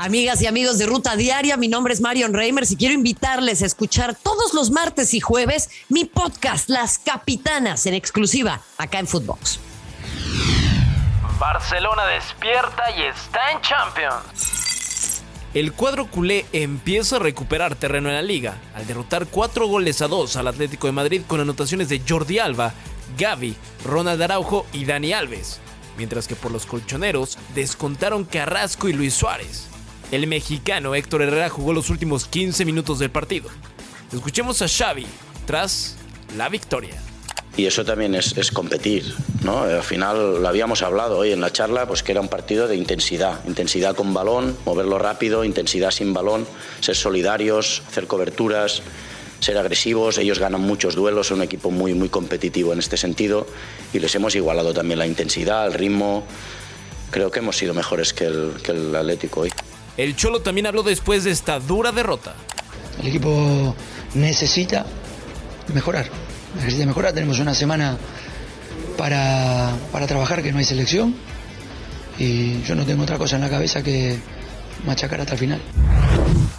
Amigas y amigos de Ruta Diaria, mi nombre es Marion Reimers y quiero invitarles a escuchar todos los martes y jueves mi podcast Las Capitanas en exclusiva acá en Footbox. Barcelona despierta y está en Champions. El cuadro culé empieza a recuperar terreno en la liga al derrotar cuatro goles a dos al Atlético de Madrid con anotaciones de Jordi Alba, Gaby, Ronald Araujo y Dani Alves, mientras que por los colchoneros descontaron Carrasco y Luis Suárez. El mexicano Héctor Herrera jugó los últimos 15 minutos del partido. Escuchemos a Xavi tras la victoria. Y eso también es, competir, ¿no? Al final lo habíamos hablado hoy en la charla, pues que era un partido de intensidad, intensidad con balón, moverlo rápido, intensidad sin balón, ser solidarios, hacer coberturas, ser agresivos. Ellos ganan muchos duelos, son un equipo muy, muy competitivo en este sentido y les hemos igualado también la intensidad, el ritmo. Creo que hemos sido mejores que el, que el Atlético hoy. El Cholo también habló después de esta dura derrota. El equipo necesita mejorar. Necesita mejorar. Tenemos una semana para, para trabajar que no hay selección. Y yo no tengo otra cosa en la cabeza que machacar hasta el final.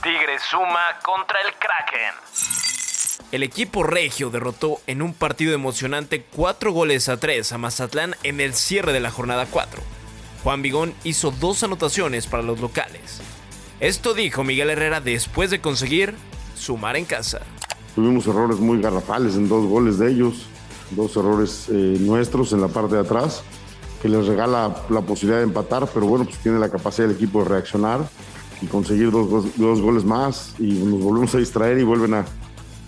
Tigre suma contra el Kraken. El equipo regio derrotó en un partido emocionante 4 goles a 3 a Mazatlán en el cierre de la jornada 4. Juan Vigón hizo dos anotaciones para los locales. Esto dijo Miguel Herrera después de conseguir sumar en casa. Tuvimos errores muy garrafales en dos goles de ellos, dos errores eh, nuestros en la parte de atrás, que les regala la posibilidad de empatar, pero bueno, pues tiene la capacidad del equipo de reaccionar y conseguir dos, dos goles más y nos volvemos a distraer y vuelven a,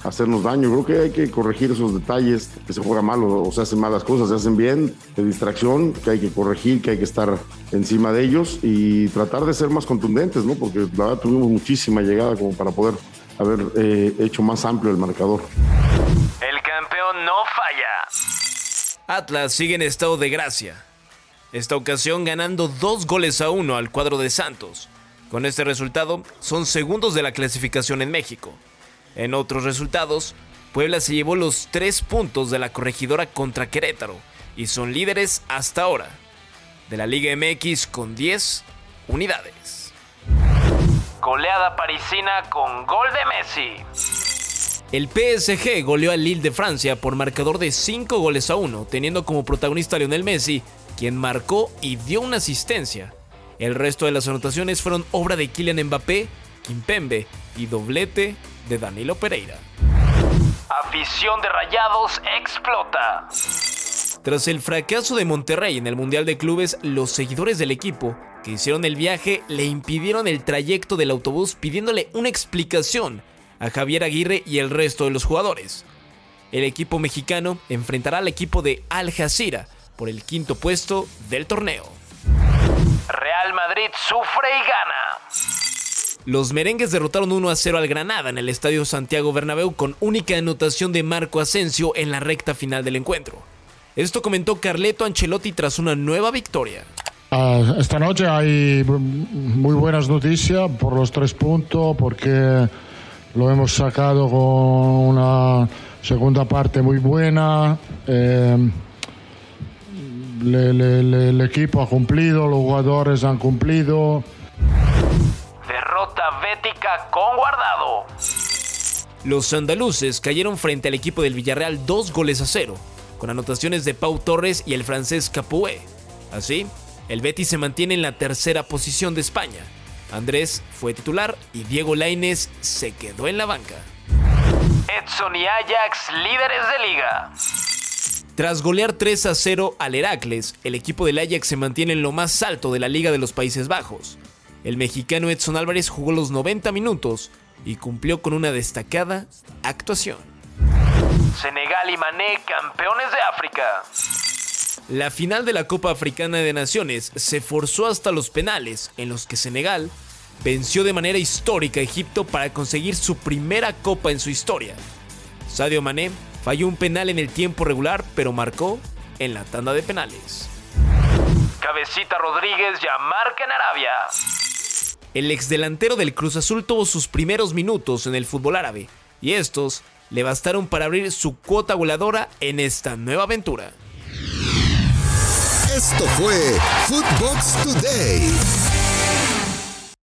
hacernos daño. Creo que hay que corregir esos detalles, que se juega mal o, se hacen malas cosas, se hacen bien, de distracción, que hay que corregir, que hay que estar encima de ellos y tratar de ser más contundentes, ¿no? Porque la verdad tuvimos muchísima llegada como para poder haber eh, hecho más amplio el marcador. El campeón no falla. Atlas sigue en estado de gracia. Esta ocasión ganando dos goles a uno al cuadro de Santos. Con este resultado, son segundos de la clasificación en México. En otros resultados, Puebla se llevó los tres puntos de la corregidora contra Querétaro y son líderes hasta ahora de la Liga MX con 10 unidades. Goleada parisina con gol de Messi. El PSG goleó al Lille de Francia por marcador de 5 goles a 1, teniendo como protagonista a Lionel Messi, quien marcó y dio una asistencia. El resto de las anotaciones fueron obra de Kylian Mbappé, Kimpembe y doblete de Danilo Pereira. Afición de Rayados explota. Tras el fracaso de Monterrey en el Mundial de Clubes, los seguidores del equipo que hicieron el viaje le impidieron el trayecto del autobús pidiéndole una explicación a Javier Aguirre y el resto de los jugadores. El equipo mexicano enfrentará al equipo de Al Jazeera por el quinto puesto del torneo. Real Madrid sufre y gana. Los merengues derrotaron 1 a 0 al Granada en el Estadio Santiago Bernabéu con única anotación de Marco Asensio en la recta final del encuentro. Esto comentó Carleto Ancelotti tras una nueva victoria. Ah, esta noche hay muy buenas noticias por los tres puntos, porque lo hemos sacado con una segunda parte muy buena. Eh, el equipo ha cumplido, los jugadores han cumplido bética con guardado. Los andaluces cayeron frente al equipo del Villarreal dos goles a cero, con anotaciones de Pau Torres y el francés Capué. Así, el Betis se mantiene en la tercera posición de España. Andrés fue titular y Diego Lainez se quedó en la banca. Edson y Ajax líderes de liga. Tras golear 3 a 0 al Heracles, el equipo del Ajax se mantiene en lo más alto de la Liga de los Países Bajos. El mexicano Edson Álvarez jugó los 90 minutos y cumplió con una destacada actuación. Senegal y Mané, campeones de África. La final de la Copa Africana de Naciones se forzó hasta los penales, en los que Senegal venció de manera histórica a Egipto para conseguir su primera copa en su historia. Sadio Mané falló un penal en el tiempo regular, pero marcó en la tanda de penales. Cabecita Rodríguez ya marca en Arabia. El exdelantero del Cruz Azul tuvo sus primeros minutos en el fútbol árabe y estos le bastaron para abrir su cuota voladora en esta nueva aventura. Esto fue Footbox Today.